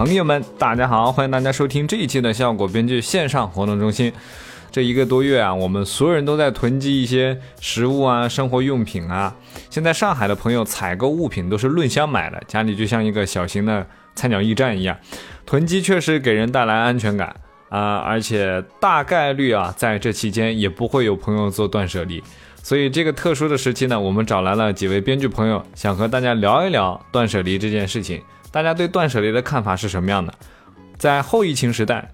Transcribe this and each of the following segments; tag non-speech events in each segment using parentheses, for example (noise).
朋友们，大家好，欢迎大家收听这一期的效果编剧线上活动中心。这一个多月啊，我们所有人都在囤积一些食物啊、生活用品啊。现在上海的朋友采购物品都是论箱买的，家里就像一个小型的菜鸟驿站一样。囤积确实给人带来安全感啊，而且大概率啊，在这期间也不会有朋友做断舍离。所以这个特殊的时期呢，我们找来了几位编剧朋友，想和大家聊一聊断舍离这件事情。大家对断舍离的看法是什么样的？在后疫情时代。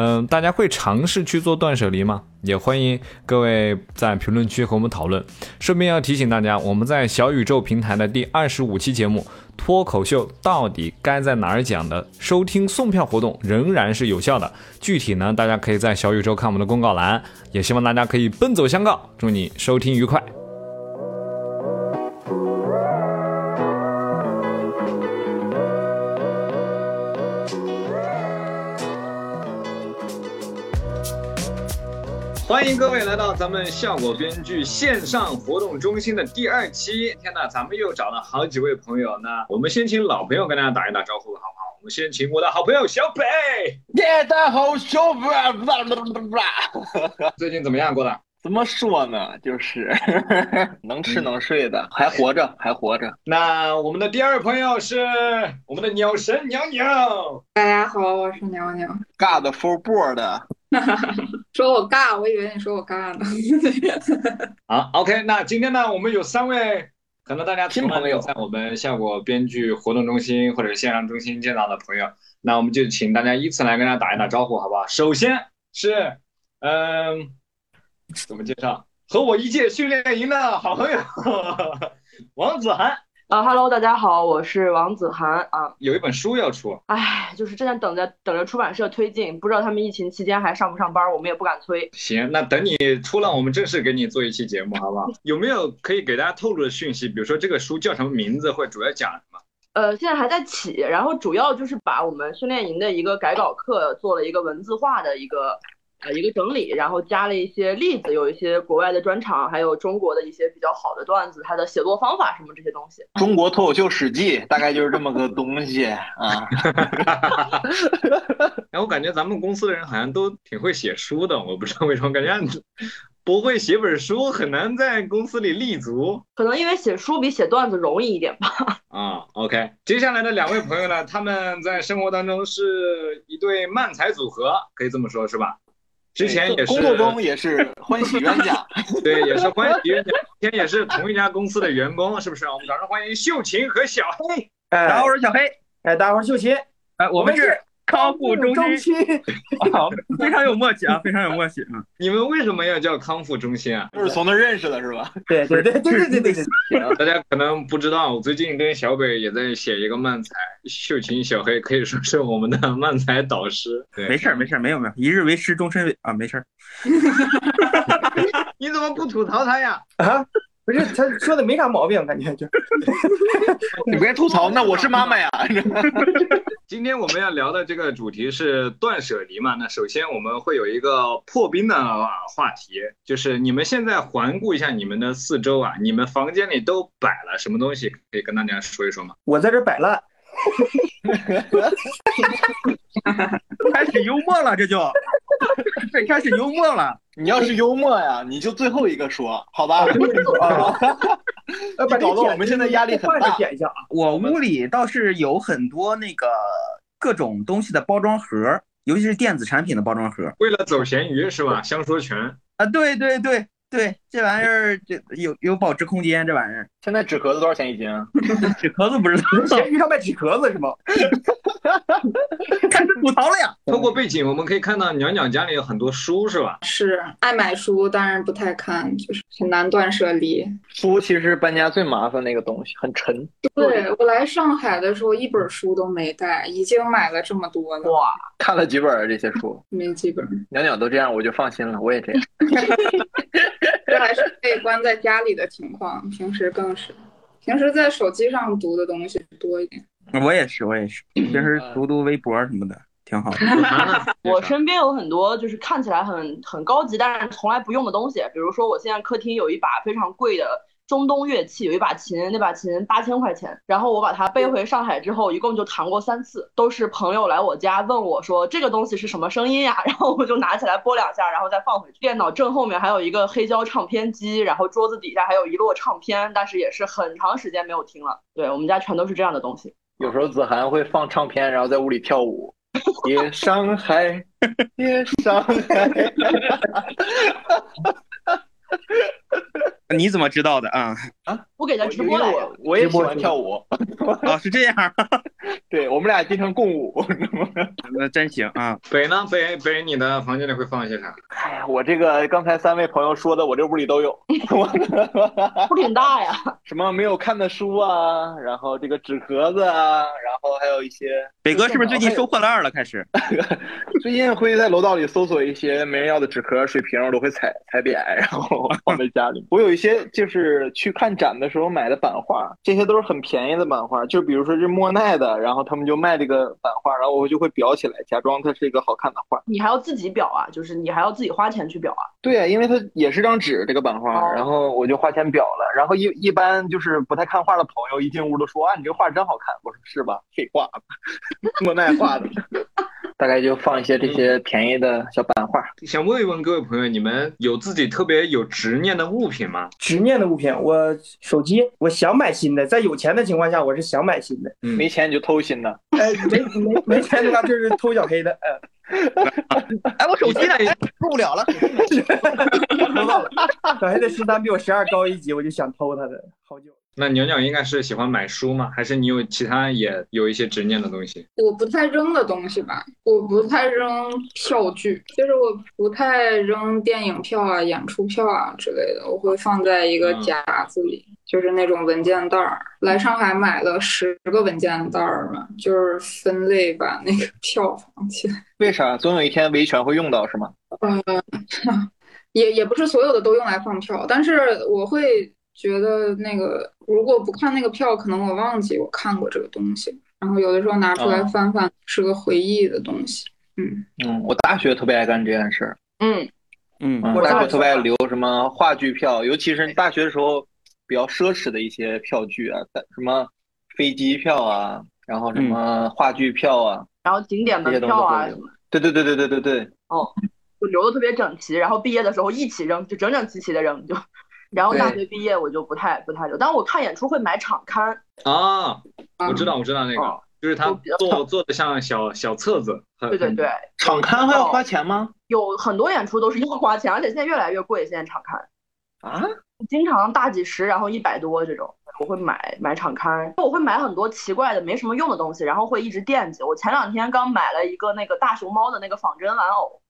嗯，大家会尝试去做断舍离吗？也欢迎各位在评论区和我们讨论。顺便要提醒大家，我们在小宇宙平台的第二十五期节目《脱口秀到底该在哪儿讲》的收听送票活动仍然是有效的。具体呢，大家可以在小宇宙看我们的公告栏。也希望大家可以奔走相告。祝你收听愉快。欢迎各位来到咱们效果编剧线上活动中心的第二期。天呐，咱们又找了好几位朋友。呢我们先请老朋友跟大家打一打招呼，好不好？我们先请我的好朋友小北。耶，大家好，小北。最近怎么样过的？怎么说呢？就是 (laughs) 能吃能睡的，还活着，还活着。那我们的第二朋友是我们的鸟神娘娘。大家好，我是娘娘。God for board。(laughs) (laughs) 说我尬，我以为你说我尬呢。(laughs) 好，OK，那今天呢，我们有三位可能大家听朋友在我们效果编剧活动中心或者线上中心见到的朋友，那我们就请大家依次来跟大家打一打招呼，好不好？首先是，嗯，怎么介绍？和我一届训练营的好朋友 (laughs) 王子涵。啊哈喽，大家好，我是王子涵啊。有一本书要出，哎，就是正在等着等着出版社推进，不知道他们疫情期间还上不上班，我们也不敢催。行，那等你出了，我们正式给你做一期节目，好不好？有没有可以给大家透露的讯息？比如说这个书叫什么名字，或者主要讲什么？呃，现在还在起，然后主要就是把我们训练营的一个改稿课做了一个文字化的一个。呃，一个整理，然后加了一些例子，有一些国外的专场，还有中国的一些比较好的段子，它的写作方法什么这些东西。中国脱口秀史记大概就是这么个东西啊。(laughs) 哎，我感觉咱们公司的人好像都挺会写书的，我不知道为什么，感觉不会写本书很难在公司里立足。可能因为写书比写段子容易一点吧。(laughs) 啊，OK，接下来的两位朋友呢，他们在生活当中是一对慢才组合，可以这么说，是吧？之前也是工作中也是欢喜冤家，(laughs) 对，也是欢喜冤家。今天也是同一家公司的员工，是不是？我们掌声欢迎秀琴和小黑。大家好，我是小黑。哎，大家好，我是秀琴。哎，我们是。康复中心，好，非常有默契啊，非常有默契啊！你们为什么要叫康复中心啊？就是从那认识的，是吧？(laughs) 对对对对对对对。大家可能不知道，我最近跟小北也在写一个漫才，秀琴、小黑可以说是我们的 (laughs) 漫才导师。对没事儿，没事儿，没有没有，一日为师，终身为啊，没事儿。(laughs) 你怎么不吐槽他呀？啊？不是他说的没啥毛病，感觉就。你别吐槽，那我是妈妈呀。(laughs) 今天我们要聊的这个主题是断舍离嘛？那首先我们会有一个破冰的话题，就是你们现在环顾一下你们的四周啊，你们房间里都摆了什么东西？可以跟大家说一说吗？我在这摆烂。(laughs) 开始幽默了，这就，这开始幽默了。你要是幽默呀，你就最后一个说，好吧？搞得我们现在压力很大。我屋里倒是有很多那个各种东西的包装盒，尤其是电子产品的包装盒。为了走咸鱼是吧？相说全啊，对对对。对，这玩意儿这有有保值空间，这玩意儿。现在纸壳子多少钱一斤？纸壳子不知道，闲鱼上卖纸壳子是吗？(laughs) 开始吐槽了呀！通过背景，我们可以看到鸟鸟家里有很多书，是吧？是爱买书，但是不太看，就是很难断舍离。书其实搬家最麻烦那个东西，很沉。对我来上海的时候，一本书都没带，已经买了这么多了。哇，看了几本这些书？没几本。鸟鸟都这样，我就放心了，我也这样。(laughs) 这还是被关在家里的情况，平时更是，平时在手机上读的东西多一点。我也是，我也是，平时读读微博什么的，挺好的。(laughs) (laughs) 我身边有很多就是看起来很很高级，但是从来不用的东西，比如说我现在客厅有一把非常贵的中东乐器，有一把琴，那把琴八千块钱。然后我把它背回上海之后，一共就弹过三次，都是朋友来我家问我说这个东西是什么声音呀，(laughs) 然后我就拿起来拨两下，然后再放回去。电脑正后面还有一个黑胶唱片机，然后桌子底下还有一摞唱片，但是也是很长时间没有听了。对我们家全都是这样的东西。有时候子涵会放唱片，然后在屋里跳舞。夜上海，夜上海。(laughs) 你怎么知道的啊？我给他直播因为来着我。也喜欢跳舞，哦，是这样，(laughs) 对我们俩经常共舞。(laughs) 那真行啊！北呢？北北，你的房间里会放一些啥？哎呀，我这个刚才三位朋友说的，我这屋里都有。(laughs) 不挺大呀？什么没有看的书啊，然后这个纸壳子啊，然后还有一些，北哥是不是最近收破烂了？开始最近会在楼道里搜索一些没人要的纸壳、水瓶，我都会踩踩扁，然后放在家里。我有一些就是去看展的时候买的版画，这些都是很便宜的版画，就比如说是莫奈的，然后他们就卖这个版画，然后我就会裱起来，假装它是一个好看的画。你还要自己裱啊？就是你还要自己花钱去裱啊？对呀、因为它也是张纸这个版画，哦然后我就花钱裱了。然后一一般就是不太看画的朋友一进屋都说啊，你这个画真好看。我说是吧？废话，(laughs) 莫奈画的。大概就放一些这些便宜的小版画。想问一问各位朋友，你们有自己特别有执念的物品吗？执念的物品，我手机，我想买新的，在有钱的情况下，我是想买新的。嗯没钱你就偷新的，哎，没没没钱的话就是偷小黑的，呃，(laughs) 哎，我手机呢？哎，受不了了。偷到 (laughs) 了。小黑的十三比我十二高一级，我就想偷他的，好久。那鸟鸟应该是喜欢买书吗？还是你有其他也有一些执念的东西？我不太扔的东西吧，我不太扔票据，就是我不太扔电影票啊、演出票啊之类的，我会放在一个嗯夹子里，就是那种文件袋儿。来上海买了十个文件袋儿嘛，就是分类把那个票放起来。(laughs) 为啥？总有一天维权会用到是吗？呃，(laughs) 也也不是所有的都用来放票，但是我会觉得那个如果不看那个票，可能我忘记我看过这个东西，然后有的时候拿出来哦翻翻，是个回忆的东西。嗯，嗯，我大学特别爱干这件事儿。嗯，嗯，嗯，我大学特别爱留什么话剧票，尤其是大学的时候比较奢侈的一些票据啊，什么飞机票啊，然后什么话剧票啊，然后景点门票啊什么，。对对对对对对哦，就留的特别整齐，然后毕业的时候一起扔，就整整齐齐的扔就。然后大学毕业我就不太不太留，但是我看演出会买场刊，啊，嗯我知道，我知道那个哦，就是他做做的像小小册子，对对对，场刊还要花钱吗？有很多演出都是要花钱，而且现在越来越贵，现在场刊啊？经常大几十，然后一百多这种，我会买买场刊，我会买很多奇怪的没什么用的东西，然后会一直惦记。我前两天刚买了一个那个大熊猫的那个仿真玩偶，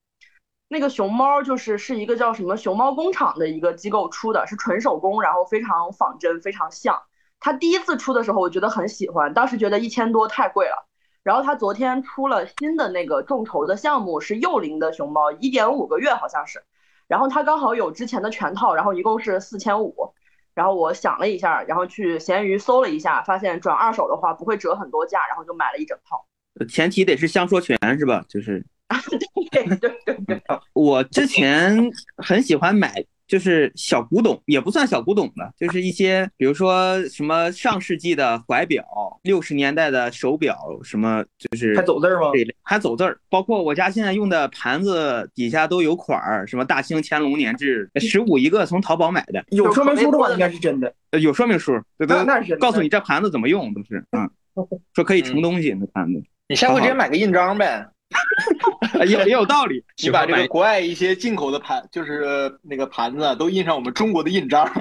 那个熊猫就是是一个叫什么熊猫工厂的一个机构出的，是纯手工，然后非常仿真，非常像。它第一次出的时候，我觉得很喜欢，当时觉得一千多太贵了。然后它昨天出了新的那个众筹的项目，是幼龄的熊猫，一点五个月好像是。然后它刚好有之前的全套，然后一共是四千五。然后我想了一下，然后去闲鱼搜了一下，发现转二手的话不会折很多价，然后就买了一整套。前提得是相说全是吧？就是对对对对，我之前很喜欢买，就是小古董，也不算小古董吧，就是一些比如说什么上世纪的怀表、六十年代的手表，什么就是还走字儿吗？对还走字儿，包括我家现在用的盘子底下都有款儿，什么大清乾隆年制，十五一个，从淘宝买的，有说明书的话，应该是真的。呃有说明书，这都那那是告诉你这盘子怎么用，都是嗯，说可以盛东西那盘子，你下回直接买个印章呗，呃 (laughs) 也也有道理。(laughs) 你把这个国外一些进口的盘，就是那个盘子啊都印上我们中国的印章。(laughs)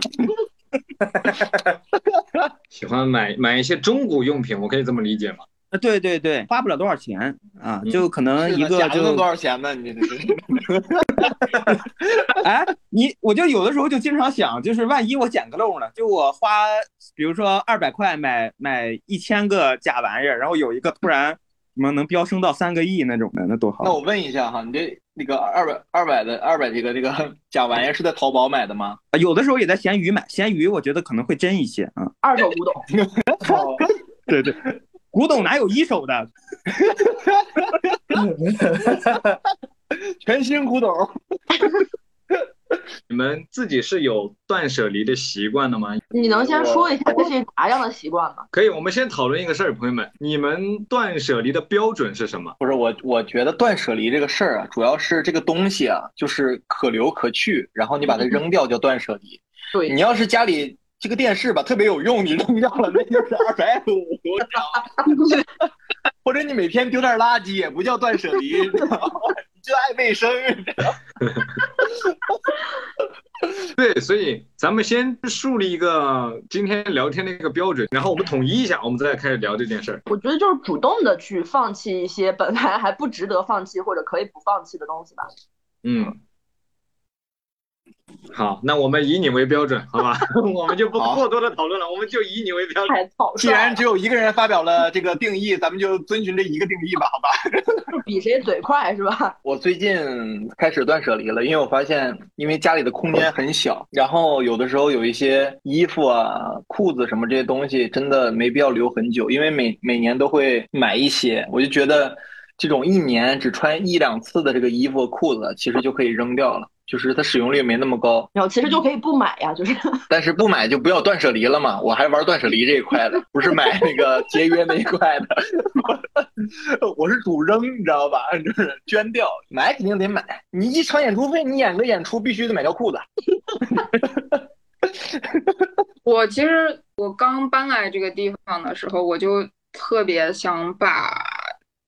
喜欢买买一些中古用品，我可以这么理解吗？啊，对对对，花不了多少钱啊，嗯就可能一个就多少钱呢？你哎，你我就有的时候就经常想，就是万一我捡个漏呢？就我花，比如说二百块买买一千个假玩意儿，然后有一个突然什么能飙升到三个亿那种的，那多好！那我问一下哈，你这那个二百二百的二百这个这个 (laughs) 假玩意儿是在淘宝买的吗？啊有的时候也在闲鱼买，闲鱼我觉得可能会真一些啊。二手古董。(laughs) (laughs) 对对，古董哪有一手的？全新古董。(laughs) 你们自己是有断舍离的习惯的吗？你能先说一下这是啥样的习惯吗？可以，我们先讨论一个事儿，朋友们，你们断舍离的标准是什么？不是我，我觉得断舍离这个事儿啊，主要是这个东西啊，就是可留可去，然后你把它扔掉叫断舍离。对你要是家里这个电视吧特别有用，你扔掉了那就是二百五，你知道吗？或者你每天丢点垃圾也不叫断舍离，你知道吗？你就爱卫生？(laughs) 对，所以咱们先树立一个今天聊天的一个标准，然后我们统一一下，我们再开始聊这件事儿。我觉得就是主动的去放弃一些本来还不值得放弃或者可以不放弃的东西吧。嗯，好，那我们以你为标准，好吧？(laughs) 我们就不过多的讨论了，我们就以你为标准。既，然只有一个人发表了这个定义，咱们就遵循这一个定义吧，好吧？比谁嘴快是吧？我最近开始断舍离了，因为我发现，因为家里的空间很小，然后有的时候有一些衣服啊、裤子什么这些东西，真的没必要留很久，因为每每年都会买一些，我就觉得这种一年只穿一两次的这个衣服、裤子，其实就可以扔掉了，就是它使用率没那么高。然后其实就可以不买呀，就是 (laughs) 但是不买就不要断舍离了嘛，我还玩断舍离这一块的，不是买那个节约那一块的。(laughs) 我是主扔，你知道吧？就是捐掉，买肯定得买。你一场演出费，你演个演出必须得买条裤子。(laughs) 我其实我刚搬来这个地方的时候，我就特别想把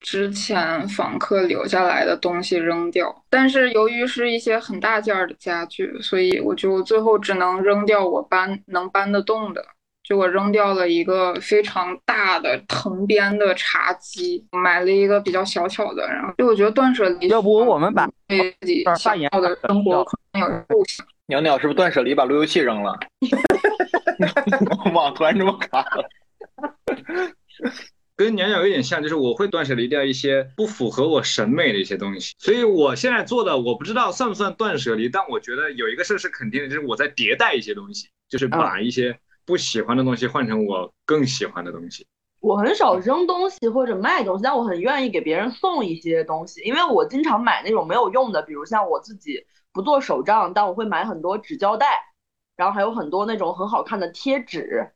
之前访客留下来的东西扔掉，但是由于是一些很大件儿的家具，所以我就最后只能扔掉我搬能搬得动的。就我扔掉了一个非常大的藤编的茶几，买了一个比较小巧的，然后就我觉得断舍离，要不我们把自己想要的生活可能有构想。鸟鸟是不是断舍离把路由器扔了？(laughs) 网突然这么卡了。跟娘娘有点像，就是我会断舍离掉一些不符合我审美的一些东西，所以我现在做的我不知道算不算断舍离，但我觉得有一个事是肯定的，就是我在迭代一些东西，就是把一些不喜欢的东西换成我更喜欢的东西。我很少扔东西或者卖东西，但我很愿意给别人送一些东西，因为我经常买那种没有用的，比如像我自己不做手账，但我会买很多纸胶带，然后还有很多那种很好看的贴纸。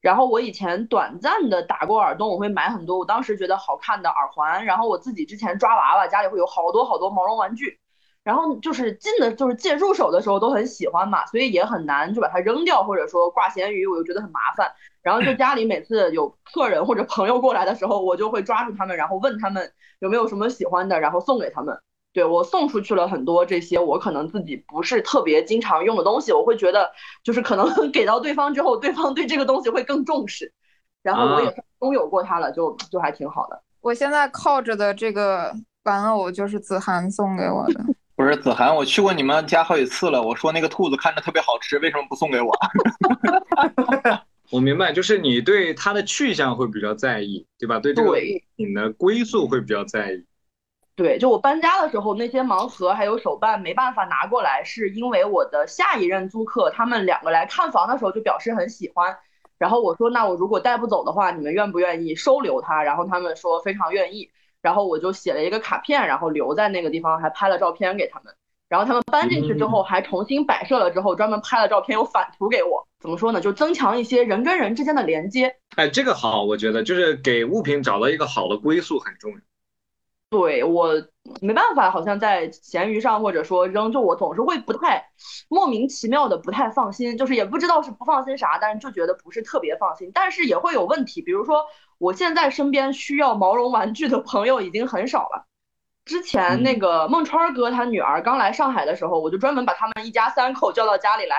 然后我以前短暂的打过耳洞，我会买很多我当时觉得好看的耳环。然后我自己之前抓娃娃，家里会有好多好多毛绒玩具，然后就是进的就是借入手的时候都很喜欢嘛，所以也很难就把它扔掉，或者说挂闲鱼，我又觉得很麻烦。然后就家里每次有客人或者朋友过来的时候，我就会抓住他们，然后问他们有没有什么喜欢的，然后送给他们。对我送出去了很多这些我可能自己不是特别经常用的东西，我会觉得就是可能 (laughs) 给到对方之后，对方对这个东西会更重视，然后我也拥有过它了，就就还挺好的。我现在靠着的这个玩偶就是子涵送给我的。(laughs) 不是子涵，我去过你们家好几次了。我说那个兔子看着特别好吃，为什么不送给我？(laughs) 我明白，就是你对它的去向会比较在意，对吧？对这个物对品的归宿会比较在意。对，就我搬家的时候，那些盲盒还有手办没办法拿过来，是因为我的下一任租客他们两个来看房的时候就表示很喜欢，然后我说那我如果带不走的话，你们愿不愿意收留他？然后他们说非常愿意，然后我就写了一个卡片，然后留在那个地方，还拍了照片给他们。然后他们搬进去之后，还重新摆设了之后，专门拍了照片，有返图给我。怎么说呢？就增强一些人跟人之间的连接。哎，这个好，我觉得就是给物品找到一个好的归宿很重要。对我没办法，好像在闲鱼上或者说扔，就我总是会不太莫名其妙的不太放心，就是也不知道是不放心啥，但是就觉得不是特别放心，但是也会有问题，比如说我现在身边需要毛绒玩具的朋友已经很少了。之前那个孟川哥他女儿刚来上海的时候，我就专门把他们一家三口叫到家里来，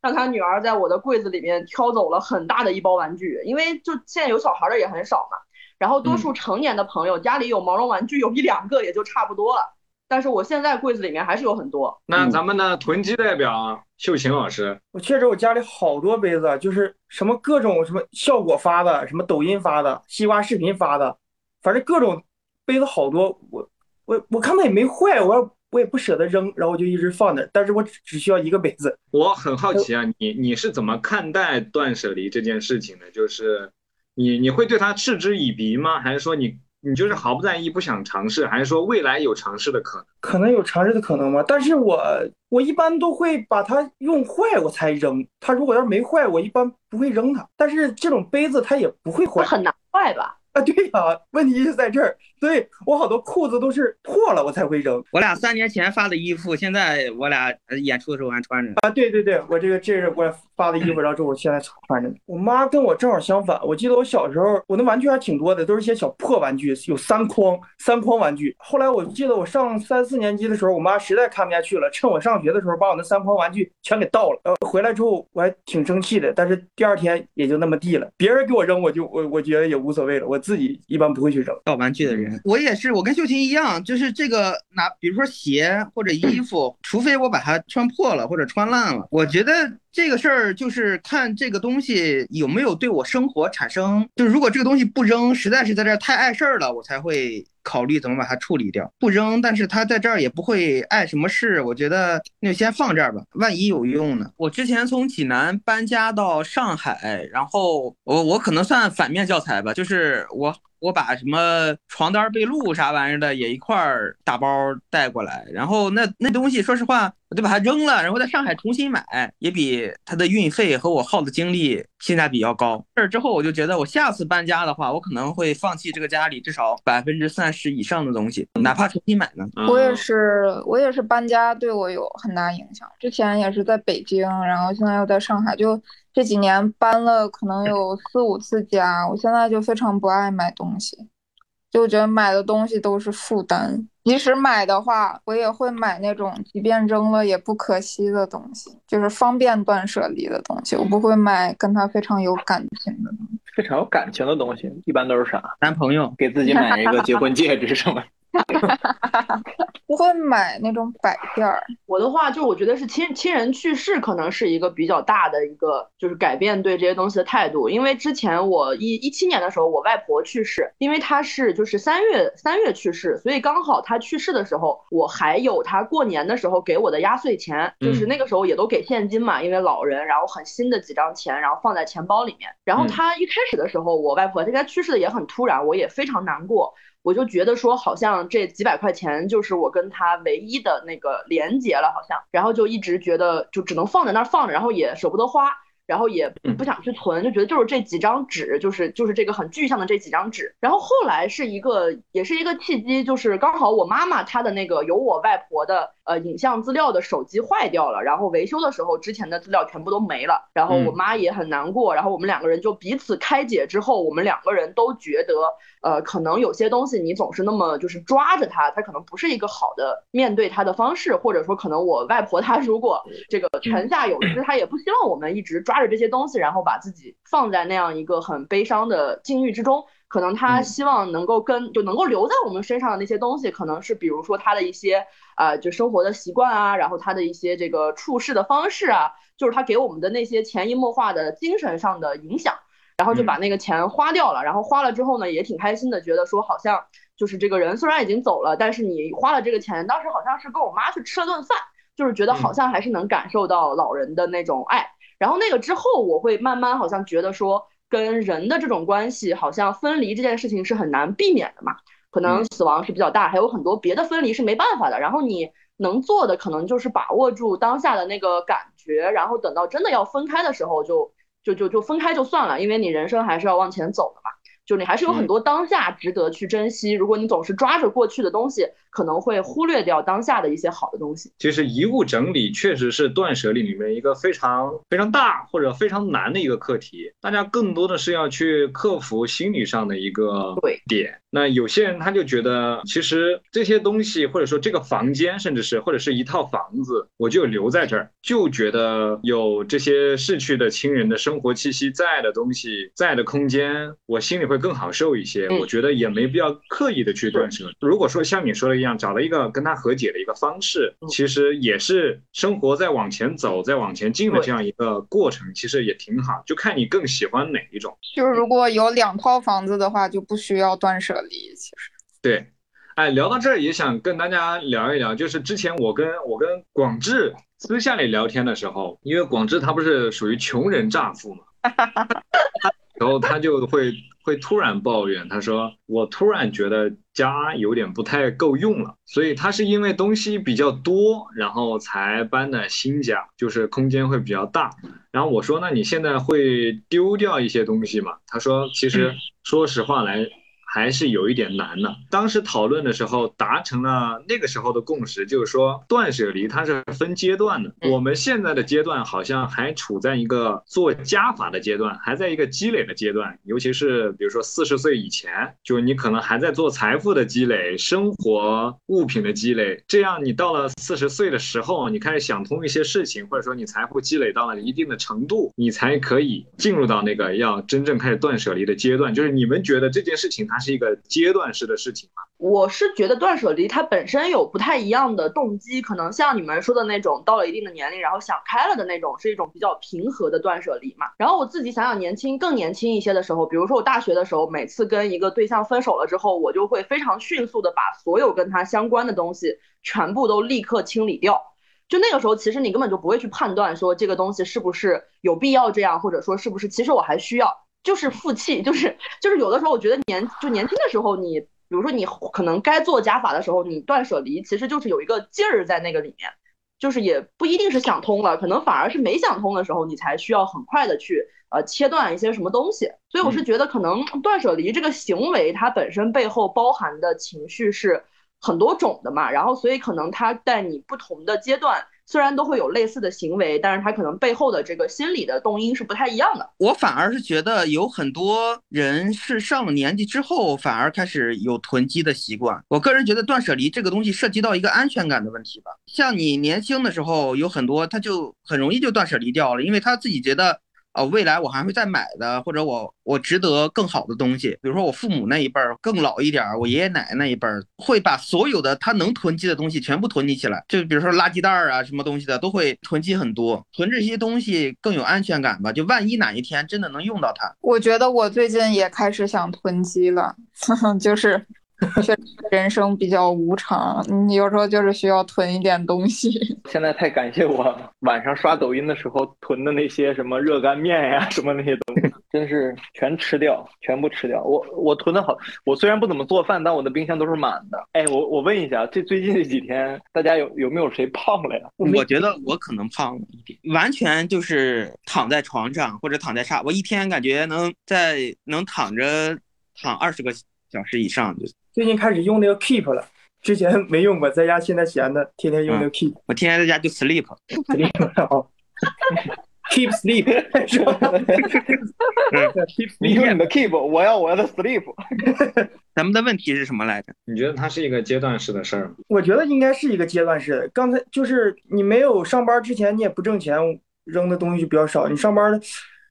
让他女儿在我的柜子里面挑走了很大的一包玩具，因为就现在有小孩的也很少嘛。然后多数成年的朋友家里有毛绒玩具有一两个也就差不多了，但是我现在柜子里面还是有很多。那咱们的囤积代表秀琴老师，我确实我家里好多杯子，就是什么各种什么效果发的，什么抖音发的，西瓜视频发的，反正各种杯子好多。我我我看它也没坏，我要我也不舍得扔，然后我就一直放那儿。但是我只只需要一个杯子。我很好奇啊，你你是怎么看待断舍离这件事情的？就是你你会对它嗤之以鼻吗？还是说你你就是毫不在意，不想尝试，还是说未来有尝试的可能？可能有尝试的可能吗？但是我我一般都会把它用坏我才扔。它如果要是没坏，我一般不会扔它。但是这种杯子它也不会坏很难坏吧？啊，对呀、问题就在这儿。对我好多裤子都是破了我才会扔我俩三年前发的衣服，现在我俩呃演出的时候还穿着。啊。对对对，我这个这是我发的衣服，(laughs) 然后之后我现在穿着呢。我妈跟我正好相反，我记得我小时候我那玩具还挺多的，都是一些小破玩具，有三筐三筐玩具。后来我记得我上三四年级的时候，我妈实在看不下去了，趁我上学的时候把我那三筐玩具全给倒了。呃，回来之后我还挺生气的，但是第二天也就那么地了。别人给我扔，我就我我觉得也无所谓了，我自己一般不会去扔。倒玩具的人，我也是，我跟秀琴一样，就是这个拿，比如说鞋或者衣服，除非我把它穿破了或者穿烂了，我觉得这个事儿就是看这个东西有没有对我生活产生，就如果这个东西不扔，实在是在这儿太碍事儿了，我才会考虑怎么把它处理掉。不扔，但是它在这儿也不会碍什么事，我觉得那就先放这儿吧，万一有用呢。我之前从济南搬家到上海，然后我我可能算反面教材吧，就是我我把什么床单、被褥啥玩意儿的也一块儿打包带过来，然后那那东西，说实话，我就把它扔了，然后在上海重新买，也比它的运费和我耗的精力性价比要高。这之后，我就觉得我下次搬家的话，我可能会放弃这个家里至少百分之三十以上的东西，哪怕重新买呢。我也嗯是，我也是搬家对我有很大影响。之前也是在北京，然后现在又在上海，就这几年搬了可能有四五次家。我现在就非常不爱买东西，就觉得买的东西都是负担。即使买的话，我也会买那种即便扔了也不可惜的东西，就是方便断舍离的东西。我不会买跟他非常有感情的东西。非常有感情的东西，一般都是啥？男朋友，给自己买一个结婚戒指什么？(laughs) 不会买那种摆件儿。我的话，就我觉得是亲亲人去世，可能是一个比较大的一个就是改变对这些东西的态度。因为之前我一一七年的时候，我外婆去世，因为她是就是三月三月去世，所以刚好她去世的时候，我还有她过年的时候给我的压岁钱，就是那个时候也都给现金嘛，因为老人，然后很新的几张钱，然后放在钱包里面。然后她一开始的时候，我外婆她去世的也很突然，我也非常难过。我就觉得说，好像这几百块钱就是我跟他唯一的那个连接了，好像，然后就一直觉得就只能放在那儿放着，然后也舍不得花，然后也不想去存，就觉得就是这几张纸，就是就是这个很具象的这几张纸。然后后来是一个也是一个契机，就是刚好我妈妈她的那个有我外婆的呃影像资料的手机坏掉了，然后维修的时候之前的资料全部都没了，然后我妈也很难过，然后我们两个人就彼此开解之后，我们两个人都觉得。呃，可能有些东西你总是那么就是抓着它，它可能不是一个好的面对它的方式，或者说可能我外婆她如果这个泉下有知，她也不希望我们一直抓着这些东西，然后把自己放在那样一个很悲伤的境遇之中。可能她希望能够跟就能够留在我们身上的那些东西，可能是比如说她的一些啊、就生活的习惯啊，然后她的一些这个处事的方式啊，就是她给我们的那些潜移默化的精神上的影响。然后就把那个钱花掉了，然后花了之后呢，也挺开心的，觉得说好像就是这个人虽然已经走了，但是你花了这个钱，当时好像是跟我妈去吃了顿饭，就是觉得好像还是能感受到老人的那种爱。然后那个之后，我会慢慢好像觉得说，跟人的这种关系，好像分离这件事情是很难避免的嘛，可能死亡是比较大，还有很多别的分离是没办法的。然后你能做的可能就是把握住当下的那个感觉，然后等到真的要分开的时候就。就就就分开就算了，因为你人生还是要往前走的嘛。就你还是有很多当下值得去珍惜。如果你总是抓着过去的东西，可能会忽略掉当下的一些好的东西。其实遗物整理确实是断舍离里面一个非常非常大或者非常难的一个课题，大家更多的是要去克服心理上的一个对点。那有些人他就觉得，其实这些东西或者说这个房间，甚至是或者是一套房子，我就留在这儿，就觉得有这些逝去的亲人的生活气息在的东西在的空间，我心里会更好受一些。嗯我觉得也没必要刻意的去断舍。如果说像你说的一样，找了一个跟他和解的一个方式，嗯其实也是生活在往前走、在往前进的这样一个过程，其实也挺好。就看你更喜欢哪一种。就是如果有两套房子的话，就不需要断舍离。其实，对，哎，聊到这儿也想跟大家聊一聊，就是之前我跟我跟广志私下里聊天的时候，因为广志他不是属于穷人乍富嘛，(laughs) 然后他就会会突然抱怨，他说我突然觉得家有点不太够用了，所以他是因为东西比较多，然后才搬的新家，就是空间会比较大。然后我说，那你现在会丢掉一些东西吗？他说，其实说实话来。还是有一点难的。当时讨论的时候，达成了那个时候的共识，就是说断舍离它是分阶段的。我们现在的阶段好像还处在一个做加法的阶段，还在一个积累的阶段。尤其是比如说四十岁以前，就是你可能还在做财富的积累、生活物品的积累。这样你到了四十岁的时候，你开始想通一些事情，或者说你财富积累到了一定的程度，你才可以进入到那个要真正开始断舍离的阶段。就是你们觉得这件事情它。是一个阶段式的事情吗？我是觉得断舍离它本身有不太一样的动机，可能像你们说的那种，到了一定的年龄，然后想开了的那种，是一种比较平和的断舍离嘛。然后我自己想想，年轻更年轻一些的时候，比如说我大学的时候，每次跟一个对象分手了之后，我就会非常迅速的把所有跟他相关的东西全部都立刻清理掉。就那个时候，其实你根本就不会去判断说这个东西是不是有必要这样，或者说是不是其实我还需要。就是负气，就是就是有的时候，我觉得年就年轻的时候，你比如说你可能该做加法的时候，你断舍离，其实就是有一个劲儿在那个里面，就是也不一定是想通了，可能反而是没想通的时候，你才需要很快的去呃切断一些什么东西。所以我是觉得，可能断舍离这个行为，它本身背后包含的情绪是很多种的嘛，然后所以可能它在你不同的阶段。虽然都会有类似的行为，但是他可能背后的这个心理的动因是不太一样的。我反而是觉得有很多人是上了年纪之后，反而开始有囤积的习惯。我个人觉得断舍离这个东西涉及到一个安全感的问题吧。像你年轻的时候，有很多他就很容易就断舍离掉了，因为他自己觉得。哦，未来我还会再买的，或者我我值得更好的东西。比如说我父母那一辈儿更老一点儿，我爷爷奶奶那一辈儿会把所有的他能囤积的东西全部囤积起来，就比如说垃圾袋儿啊什么东西的都会囤积很多，囤这些东西更有安全感吧。就万一哪一天真的能用到它，我觉得我最近也开始想囤积了，(laughs) 就是。确实，人生比较无常，你有时候就是需要囤一点东西。(laughs) 现在太感谢我晚上刷抖音的时候囤的那些什么热干面呀，(laughs) 什么那些东西，真是全吃掉，全部吃掉。我我囤的好，我虽然不怎么做饭，但我的冰箱都是满的。哎，我我问一下，这最近这几天大家有有没有谁胖了呀？我觉得我可能胖了一点，完全就是躺在床上或者躺在沙，我一天感觉能在能躺着躺二十个小时以上就。最近开始用那个 Keep 了，之前没用过，在家现在闲的，天天用那个 Keep。我天天在家就 Sleep，Sleep 哦，Keep Sleep 是吧？(laughs) Keep 你用你的 Keep，我要我的 Sleep。咱们的问题是什么来着？你觉得它是一个阶段式的事儿吗？我觉得应该是一个阶段式的。刚才就是你没有上班之前，你也不挣钱，扔的东西就比较少。你上班，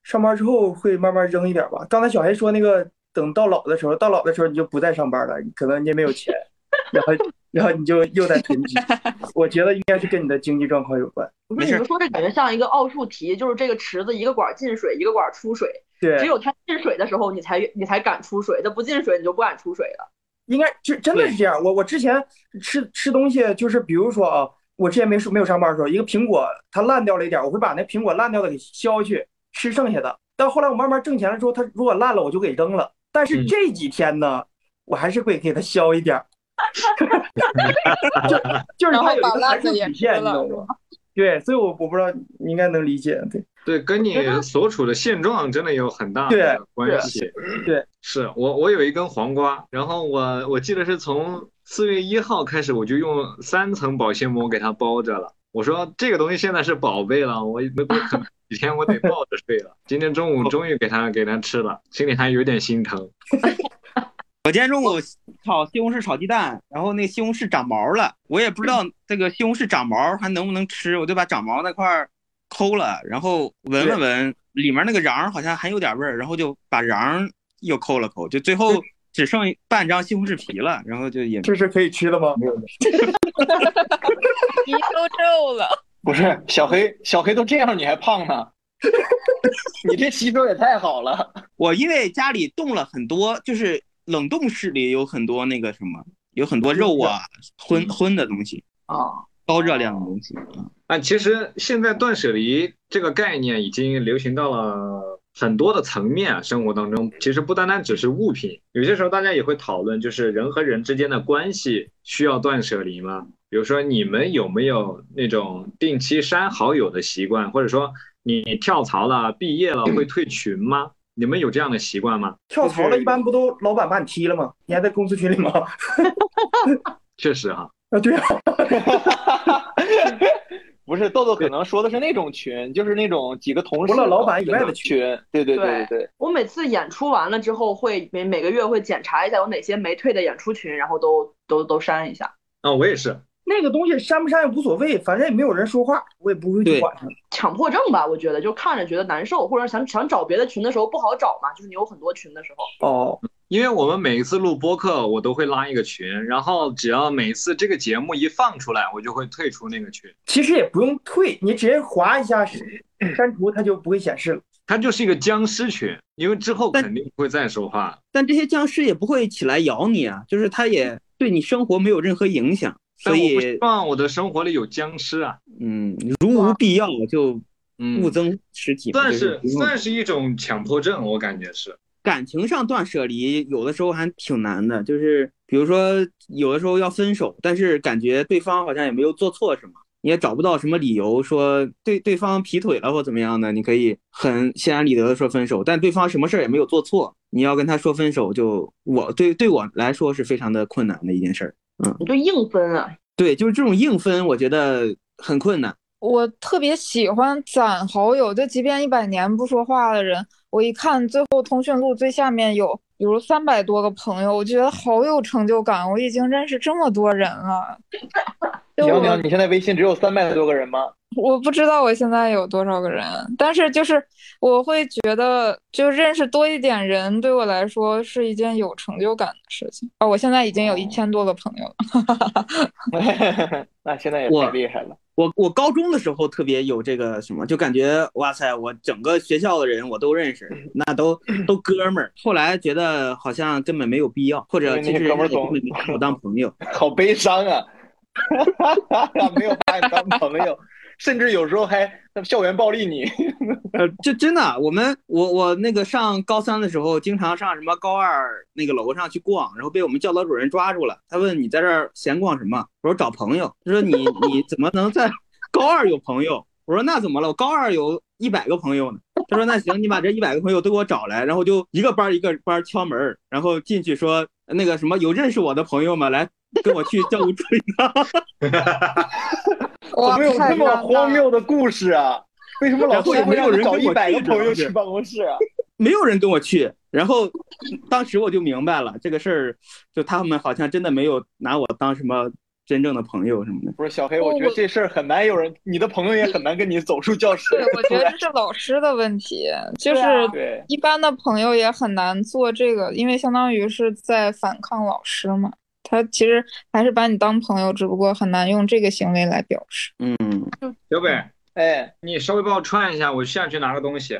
上班之后会慢慢扔一点吧。刚才小黑说那个。等到老的时候，到老的时候你就不再上班了，可能你也没有钱，(laughs) 然后然后你就又在囤积。(laughs) 我觉得应该是跟你的经济状况有关。不是你们说这感觉像一个奥数题，就是这个池子一个管进水，一个管出水。对，只有它进水的时候，你才你才敢出水；它不进水，你就不敢出水了。应该就真的是这样。我我之前吃吃东西，就是比如说啊，我之前没没有上班的时候，一个苹果它烂掉了一点，我会把那苹果烂掉的给削去吃剩下的。但后来我慢慢挣钱了之后，它如果烂了，我就给扔了。但是这几天呢，我还是会给它削一点儿，(laughs) 就就是它有一个还是底线，你懂吗？(laughs) 对，所以我我不知道你应该能理解，对对，跟你所处的现状真的有很大的关系。对，(clears throat) 是我我有一根黄瓜，然后我我记得是从四月一号开始，我就用三层保鲜膜给它包着了。我说这个东西现在是宝贝了，我不可能。几天我得抱着睡了。今天中午终于给他给他吃了，心里还有点心疼。我今天中午炒西红柿炒鸡蛋，然后那西红柿长毛了，我也不知道这个西红柿长毛还能不能吃，我就把长毛那块抠了，然后闻了闻，里面那个瓤好像还有点味儿，然后就把瓤又抠了抠，就最后只剩半张西红柿皮了，然后就也这是可以吃的吗？没有 (laughs) 皮都皱了。不是小黑，小黑都这样，你还胖呢？(laughs) 你这吸收也太好了。我因为家里冻了很多，就是冷冻室里有很多那个什么，有很多肉啊，荤荤的东西啊，高热量的东西啊。其实现在断舍离这个概念已经流行到了很多的层面啊，生活当中其实不单单只是物品，有些时候大家也会讨论，就是人和人之间的关系需要断舍离吗？比如说你们有没有那种定期删好友的习惯，或者说你跳槽了、毕业了会退群吗？你们有这样的习惯吗？跳槽了，一般不都老板把你踢了吗？你还在公司群里吗？(laughs) 确实哈，啊，对啊，(laughs) 不是豆豆可能说的是那种群，就是那种几个同事除了老板以外的群。对对对对对，我每次演出完了之后，会每每个月会检查一下有哪些没退的演出群，然后都都都删一下。啊，我也是。那个东西删不删也无所谓，反正也没有人说话，我也不会去管它。强迫症吧，我觉得就看着觉得难受，或者想想找别的群的时候不好找嘛，就是你有很多群的时候。哦，因为我们每一次录播客，我都会拉一个群，然后只要每次这个节目一放出来，我就会退出那个群。其实也不用退，你直接划一下删除，(clears throat) 它就不会显示了。它就是一个僵尸群，因为之后肯定不会再说话。但这些僵尸也不会起来咬你啊，就是它也对你生活没有任何影响。所以，我不希望我的生活里有僵尸啊。嗯，如无必要就嗯勿增实体。算是算是一种强迫症，我感觉是。感情上断舍离，有的时候还挺难的。就是比如说，有的时候要分手，但是感觉对方好像也没有做错什么，你也找不到什么理由说对对方劈腿了或怎么样的，你可以很心安理得的说分手。但对方什么事儿也没有做错，你要跟他说分手，就我对对我来说是非常的困难的一件事儿。嗯，你就硬分啊？对，就是这种硬分，我觉得很困难。我特别喜欢攒好友，就即便一百年不说话的人，我一看最后通讯录最下面有，比如三百多个朋友，我觉得好有成就感。我已经认识这么多人了。娘娘，你现在微信只有三百多个人吗？我不知道我现在有多少个人，但是就是我会觉得，就认识多一点人对我来说是一件有成就感的事情啊！我现在已经有一千多个朋友了，(laughs) 那现在也太厉害了。我我高中的时候特别有这个什么，就感觉哇塞，我整个学校的人我都认识，(laughs) 那都都哥们儿。后来觉得好像根本没有必要，或者其实哥们儿总我当朋友，(laughs) 好悲伤啊！(laughs) 没有把你当朋友。甚至有时候还校园暴力你，(laughs) 呃，这真的，我们我我那个上高三的时候，经常上什么高二那个楼上去逛，然后被我们教导主任抓住了。他问你在这儿闲逛什么？我说找朋友。他说你你怎么能在高二有朋友？我说那怎么了？我高二有一百个朋友呢。他说那行，你把这一百个朋友都给我找来，然后就一个班一个班敲门，然后进去说那个什么有认识我的朋友吗？来跟我去教务处一趟。(laughs) 怎么有这么荒谬的故事啊？为什么老师会让找一百个朋友去办公室啊？(laughs) 没有人跟我去，然后当时我就明白了这个事儿，就他们好像真的没有拿我当什么真正的朋友什么的。不是小黑，我觉得这事儿很难有人，你的朋友也很难跟你走出教室。对，我觉得这是老师的问题，(laughs) 就是一般的朋友也很难做这个，因为相当于是在反抗老师嘛。他其实还是把你当朋友，只不过很难用这个行为来表示。嗯，小北，哎，你稍微帮我串一下，我下去拿个东西。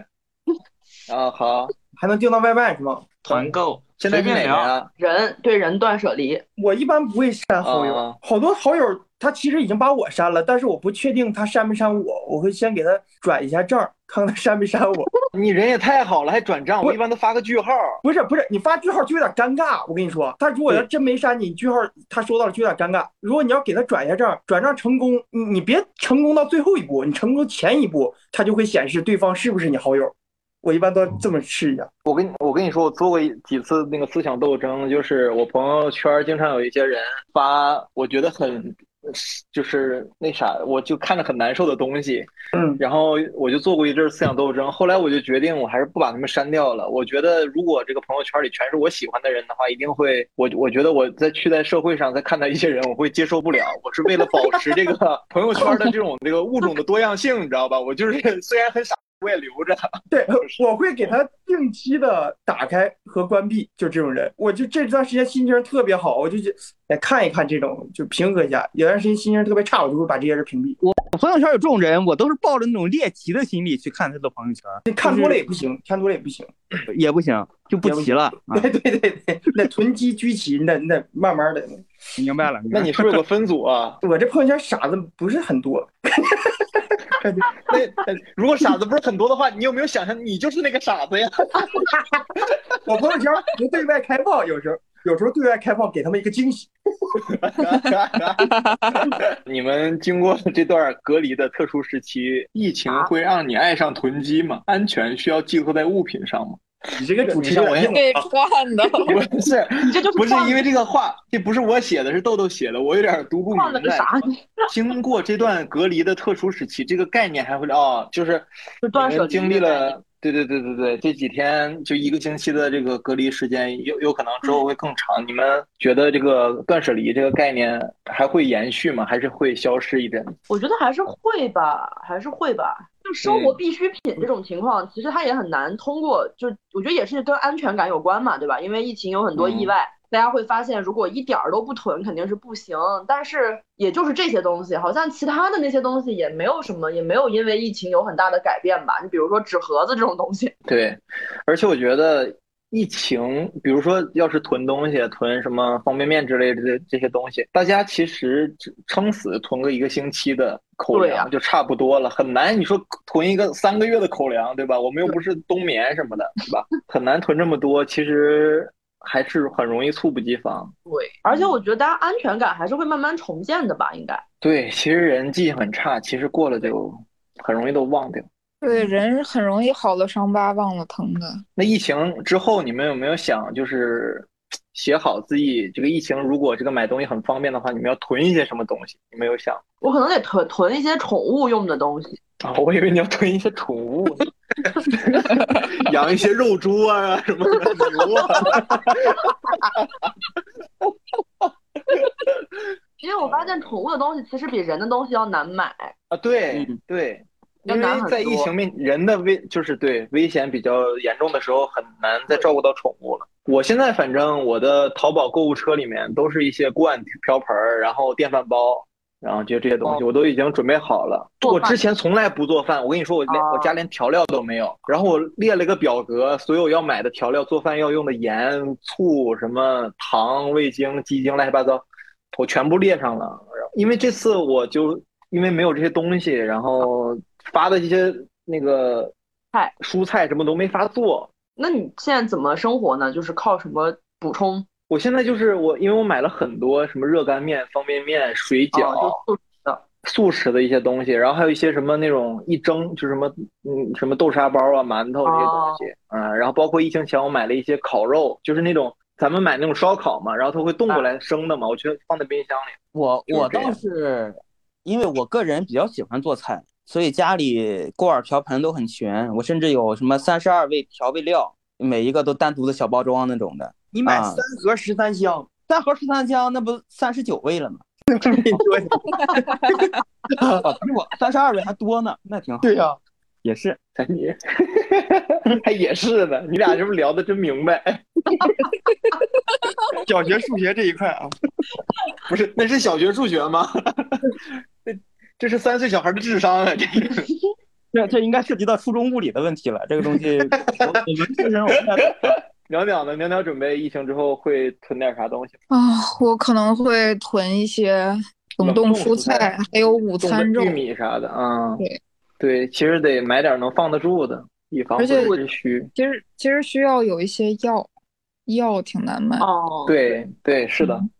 啊，好，还能订到外卖是吗？团购，现在便聊。人对人断舍离，我一般不会删好友，好多好友他其实已经把我删了，但是我不确定他删没删我，我会先给他转一下账，看看他删没删我。(laughs) 你人也太好了，还转账，我一般都发个句号。不是不是，你发句号就有点尴尬。我跟你说，他如果要真没删你，句号他收到了就有点尴尬。如果你要给他转一下账，转账成功，你你别成功到最后一步，你成功前一步，他就会显示对方是不是你好友。我一般都这么试一下。我跟我跟你说，我做过几次那个思想斗争，就是我朋友圈经常有一些人发，我觉得很。就是那啥，我就看着很难受的东西，嗯，然后我就做过一阵思想斗争，后来我就决定，我还是不把他们删掉了。我觉得，如果这个朋友圈里全是我喜欢的人的话，一定会，我我觉得我在去在社会上再看到一些人，我会接受不了。我是为了保持这个朋友圈的这种这个物种的多样性，你知道吧？我就是虽然很傻。我也留着，(laughs) 对，我会给他定期的打开和关闭，就这种人，我就这段时间心情特别好，我就来看一看这种，就平和一下。有段时间心情特别差，我就会把这些人屏蔽。我朋友圈有这种人，我都是抱着那种猎奇的心理去看他的朋友圈。你看多了也不行，看多了也不行，(coughs) 也不行，就不齐了。(laughs) 对对对对，那囤积居奇，你得你得慢慢的。明白了，那你是不是有个分组啊？(laughs) 我这朋友圈傻子不是很多。(laughs) 那那如果傻子不是很多的话，你有没有想象你就是那个傻子呀？(laughs) 我朋友圈不对外开放，有时候有时候对外开放给他们一个惊喜。(laughs) 你们经过这段隔离的特殊时期，疫情会让你爱上囤积吗？安全需要寄托在物品上吗？你这个主题像我也给串的，(laughs) 不是，你这就是不是因为这个话，这不是我写的，是豆豆写的，我有点读不明白。个啥？经过这段隔离的特殊时期，这个概念还会哦，就是就断舍离你们经历了，对对对对对，这几天就一个星期的这个隔离时间，有有可能之后会更长。你们觉得这个断舍离这个概念还会延续吗？还是会消失一阵？我觉得还是会吧，还是会吧。就生嗯活必需品这种情况，其实它也很难通过，就我觉得也是跟安全感有关嘛，对吧？因为疫情有很多嗯意外，大家会发现，如果一点儿都不囤，肯定是不行。但是也就是这些东西，好像其他的那些东西也没有什么，也没有因为疫情有很大的改变吧。你比如说纸盒子这种东西，对，而且我觉得疫情，比如说要是囤东西，囤什么方便面之类的这这些东西，大家其实只撑死囤个一个星期的口粮就差不多了，很难。你说囤一个三个月的口粮，对吧？我们又不是冬眠什么的，对吧？很难囤这么多，其实还是很容易猝不及防。对，而且我觉得大家安全感还是会慢慢重建的吧，应该。对，其实人记性很差，其实过了就很容易都忘掉。对，人很容易好了伤疤忘了疼的。那疫情之后，你们有没有想，就是写好自己这个疫情，如果这个买东西很方便的话，你们要囤一些什么东西？你们有想？我可能得囤囤一些宠物用的东西。啊，我以为你要囤一些宠物呢，(laughs) 养一些肉猪啊，什么的 (laughs) 牛啊。(laughs) 因为我发现宠物的东西其实比人的东西要难买。啊，对嗯对，因为在疫情面，人的危就是对危险比较严重的时候，很难再照顾到宠物了。我现在反正我的淘宝购物车里面都是一些锅碗瓢盆儿，然后电饭煲，然后就这些东西，我都已经准备好了。我之前从来不做饭，我跟你说，我连啊我家连调料都没有。然后我列了个表格，所有要买的调料，做饭要用的盐、醋、什么糖、味精、鸡精，乱七八糟，我全部列上了。然后因为这次我就因为没有这些东西，然后发的一些那个菜蔬菜什么都没法做。那你现在怎么生活呢？就是靠什么补充？我现在就是我，因为我买了很多什么热干面、方便面、水饺、啊，就素食的。素食的一些东西，然后还有一些什么那种一蒸就什么嗯什么豆沙包啊、馒头这些东西，嗯，然后包括疫情前我买了一些烤肉，就是那种咱们买那种烧烤嘛，然后它会冻过来生的嘛，我就放在冰箱里。我我倒是因为我个人比较喜欢做菜，所以家里锅碗瓢盆都很全，我甚至有什么三十二味调味料，每一个都单独的小包装那种的。你买啊三盒十三香，三盒十三香，那不三十九味了吗？(laughs) 比我三十二味还多呢，那挺好。对呀、也是。咱你 (laughs) 还也是呢，你俩这不聊的真明白？小学数学这一块啊，不是，那是小学数学吗？这这是三岁小孩的智商啊！这个 (laughs) 这这应该涉及到初中物理的问题了。这个东西，我我们自身我不太懂。袅袅呢？淼淼准备疫情之后会囤点啥东西？啊，我可能会囤一些冷冻蔬菜，还有午餐肉玉。米啥的啊。对对，其实得买点能放得住的，以防不而且时之需。其实其实需要有一些药，药挺难买。哦，对对，是的。嗯，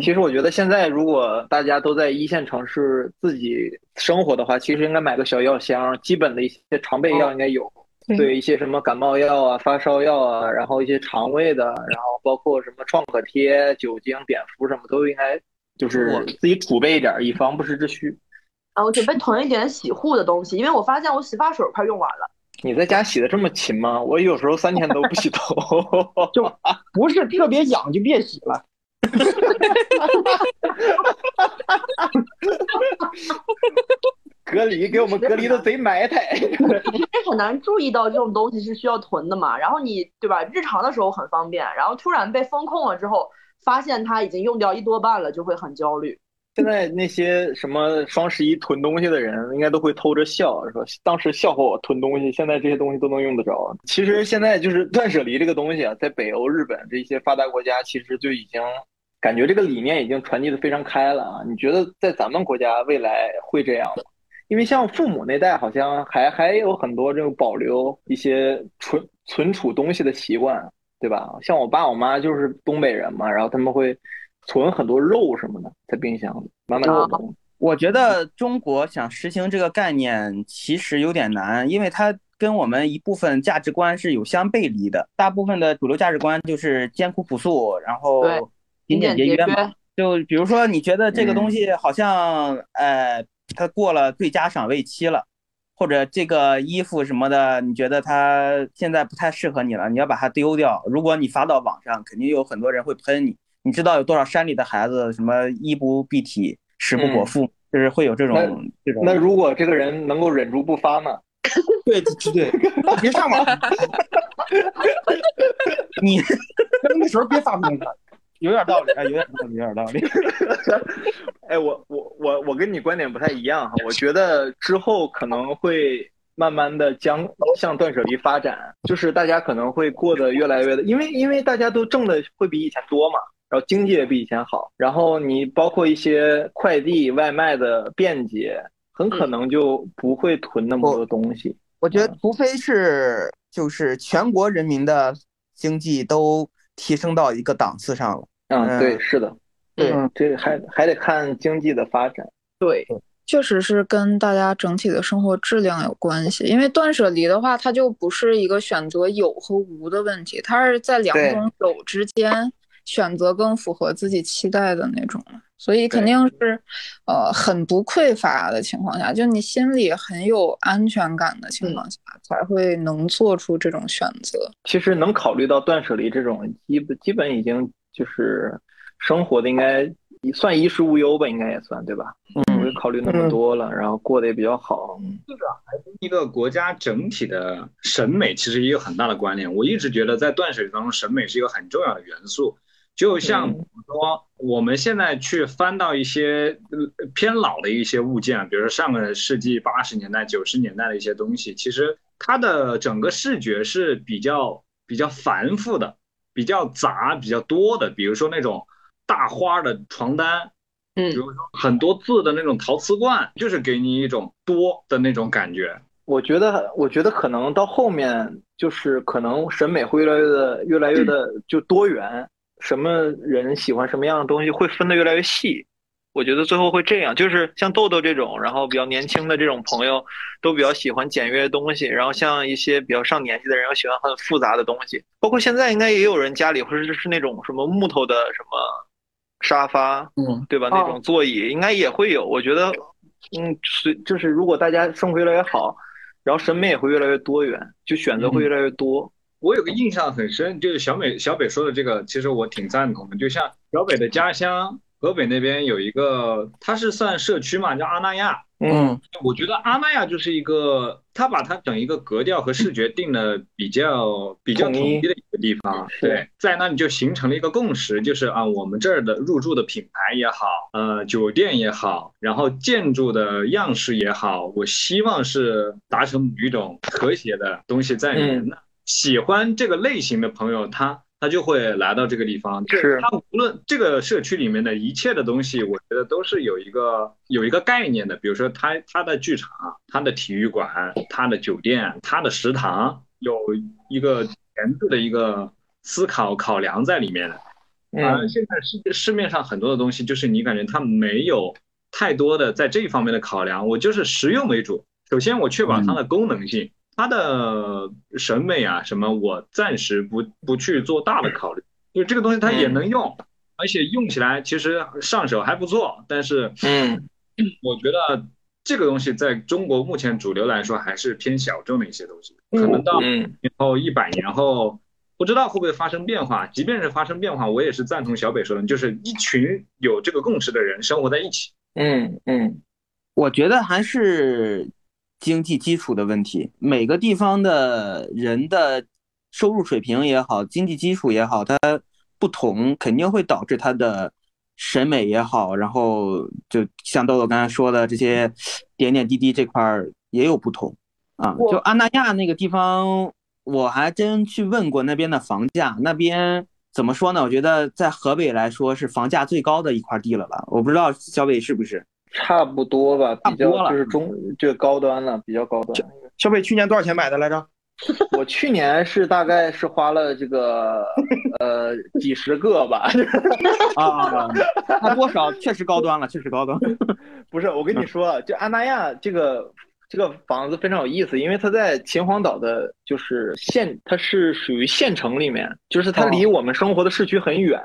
其实我觉得现在如果大家都在一线城市自己生活的话，其实应该买个小药箱，基本的一些常备药应该有。对对一些什么感冒药啊、发烧药啊，然后一些肠胃的，然后包括什么创可贴、酒精、碘伏什么都应该就是我自己储备一点，以防不时之需。啊，我准备囤一点洗护的东西，因为我发现我洗发水快用完了。你在家洗的这么勤吗？我有时候三天都不洗头。就不是特别痒就别洗了。(laughs) 隔离给我们隔离的贼埋汰。因为很难注意到这种东西是需要囤的嘛，然后你对吧？日常的时候很方便，然后突然被封控了之后，发现它已经用掉一多半了，就会很焦虑。现在那些什么双十一囤东西的人，应该都会偷着笑，说当时笑话我囤东西，现在这些东西都能用得着。其实现在就是断舍离这个东西啊，在北欧、日本这些发达国家，其实就已经感觉这个理念已经传递的非常开了啊。你觉得在咱们国家未来会这样吗？因为像父母那代好像还还有很多这种保留一些存存储东西的习惯，对吧？像我爸我妈就是东北人嘛，然后他们会存很多肉什么的在冰箱里，满满当当。我觉得中国想实行这个概念其实有点难，因为它跟我们一部分价值观是有相背离的。大部分的主流价值观就是艰苦朴素，然后对勤俭节约嘛。就比如说，你觉得这个东西好像，呃，它过了最佳赏味期了，或者这个衣服什么的，你觉得它现在不太适合你了，你要把它丢掉。如果你发到网上，肯定有很多人会喷你。你知道有多少山里的孩子什么衣不蔽体，食不果腹，就是会有这种这种。那如果这个人能够忍住不发呢？(laughs) 对对对，别上网，(laughs) 你那时候别发东西。有点道理，啊，有点道理，有点道理。(laughs) 哎，我我我我跟你观点不太一样哈，我觉得之后可能会慢慢的将向断舍离发展，就是大家可能会过得越来越的，因为因为大家都挣的会比以前多嘛，然后经济也比以前好，然后你包括一些快递外卖的便捷，很可能就不会囤那么多东西。我觉得，除非是就是全国人民的经济都提升到一个档次上了。嗯，对，是的，对，嗯，这个还还得看经济的发展。对，确实是跟大家整体的生活质量有关系。因为断舍离的话，它就不是一个选择有和无的问题，它是在两种有之间选择更符合自己期待的那种。所以肯定是，呃，很不匮乏的情况下，就你心里很有安全感的情况下，才会能做出这种选择。其实能考虑到断舍离这种，基本基本已经。就是生活的应该算衣食无忧吧，应该也算对吧？嗯，不会考虑那么多了，然后过得也比较好。这个还跟一个国家整体的审美其实也有很大的关联。我一直觉得在断舍离当中，审美是一个很重要的元素。就像说，我们现在去翻到一些偏老的一些物件，比如说上个世纪八十年代、九十年代的一些东西，其实它的整个视觉是比较比较繁复的。比较杂、比较多的，比如说那种大花的床单，嗯，比如说很多字的那种陶瓷罐，就是给你一种多的那种感觉。我觉得，我觉得可能到后面就是可能审美会越来越的、越来越的就多元，什么人喜欢什么样的东西会分得越来越细。我觉得最后会这样，就是像豆豆这种，然后比较年轻的这种朋友，都比较喜欢简约的东西。然后像一些比较上年纪的人，又喜欢很复杂的东西。包括现在应该也有人家里或者是那种什么木头的什么沙发，嗯，对吧？那种座椅应该也会有。我觉得，嗯，随就是如果大家生活越来越好，然后审美也会越来越多元，就选择会越来越多。我有个印象很深，就是小美小北说的这个，其实我挺赞同的。就像小北的家乡。河北那边有一个，它是算社区嘛，叫阿那亚。嗯，我觉得阿那亚就是一个，它把它整一个格调和视觉定的比较比较统一的一个地方。对，在那里就形成了一个共识，就是啊，我们这儿的入住的品牌也好，呃，酒店也好，然后建筑的样式也好，我希望是达成某一种和谐的东西在里面的。喜欢这个类型的朋友，他。他就会来到这个地方，是他无论这个社区里面的一切的东西，我觉得都是有一个有一个概念的。比如说，他他的剧场、他的体育馆、他的酒店、他的食堂，有一个前置的一个思考考量在里面的。嗯，现在市市面上很多的东西，就是你感觉它没有太多的在这一方面的考量，我就是实用为主。首先，我确保它的功能性。他的审美啊，什么我暂时不不去做大的考虑，因为这个东西它也能用，而且用起来其实上手还不错。但是，嗯，(clears throat) 我觉得这个东西在中国目前主流来说还是偏小众的一些东西，可能到以后一百年后，不知道会不会发生变化。即便是发生变化，我也是赞同小北说的，就是一群有这个共识的人生活在一起。嗯嗯，我觉得还是。经济基础的问题，每个地方的人的收入水平也好，经济基础也好，它不同，肯定会导致他的审美也好，然后就像豆豆刚才说的这些点点滴滴这块儿也有不同啊。就安那亚那个地方，我还真去问过那边的房价，那边怎么说呢？我觉得在河北来说是房价最高的一块地了吧？我不知道小北是不是？差不多吧，比较就是中这个高端了，比较高端。小北去年多少钱买的来着？(laughs) 我去年是大概是花了这个 (laughs) 呃几十个吧，啊，那多少？确实高端了，确实高端。(laughs) 不是，我跟你说，就安那亚这个这个房子非常有意思，因为它在秦皇岛的，就是县，它是属于县城里面，就是它离我们生活的市区很远，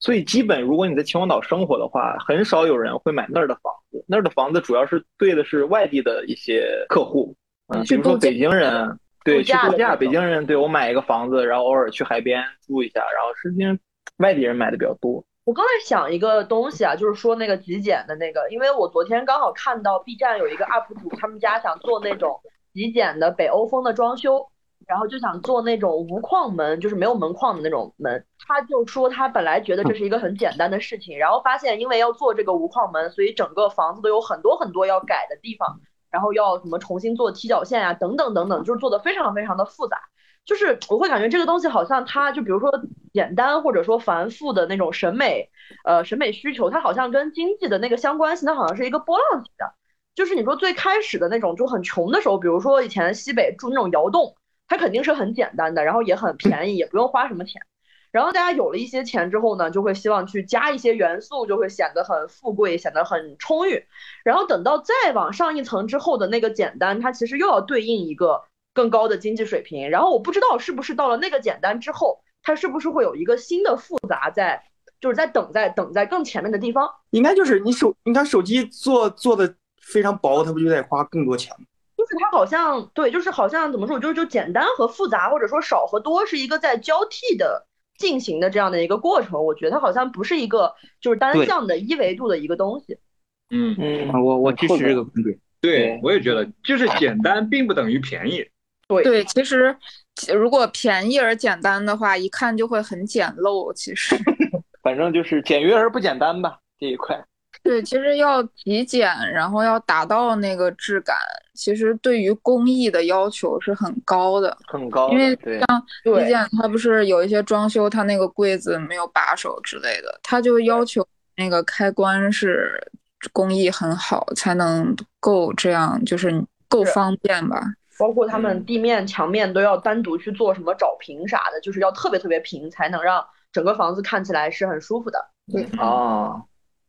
所以基本如果你在秦皇岛生活的话，很少有人会买那儿的房子。那儿的房子主要是对的是外地的一些客户，嗯，比如说北京人，对，去度假，北京人对我买一个房子，然后偶尔去海边住一下，然后实际上外地人买的比较多。我刚才想一个东西啊，就是说那个极简的那个，因为我昨天刚好看到 B 站有一个 UP 主，他们家想做那种极简的北欧风的装修，然后就想做那种无框门，就是没有门框的那种门。他就说他本来觉得这是一个很简单的事情，然后发现因为要做这个无框门，所以整个房子都有很多很多要改的地方，然后要什么重新做踢脚线啊、等等等等，就是做的非常非常的复杂。就是我会感觉这个东西好像它就比如说简单或者说繁复的那种审美，呃，审美需求，它好像跟经济的那个相关性，它好像是一个波浪形的。就是你说最开始的那种就很穷的时候，比如说以前西北住那种窑洞，它肯定是很简单的，然后也很便宜，也不用花什么钱。然后大家有了一些钱之后呢，就会希望去加一些元素，就会显得很富贵，显得很充裕。然后等到再往上一层之后的那个简单，它其实又要对应一个更高的经济水平。然后我不知道是不是到了那个简单之后，它是不是会有一个新的复杂在，就是在等在等在更前面的地方。应该就是你手，你看手机做做的非常薄，它不就得花更多钱吗？就是它好像对，就是好像怎么说，就是就简单和复杂，或者说少和多是一个在交替的进行的这样的一个过程。我觉得它好像不是一个就是单向的一维度的一个东西。嗯，嗯啊，我我支持这个观点。对对，我也觉得，就是简单并不等于便宜。对对，其实如果便宜而简单的话，一看就会很简陋。其实，(laughs) 反正就是简约而不简单吧，这一块。对，其实要极简，然后要达到那个质感，其实对于工艺的要求是很高的。很高的，因为，像极简，它不是有一些装修，它那个柜子没有把手之类的，它就要求那个开关是工艺很好，才能够这样，就是够方便吧。包括他们地面、墙面都要单独去做什么找平啥的，就是要特别特别平，才能让整个房子看起来是很舒服的。对啊，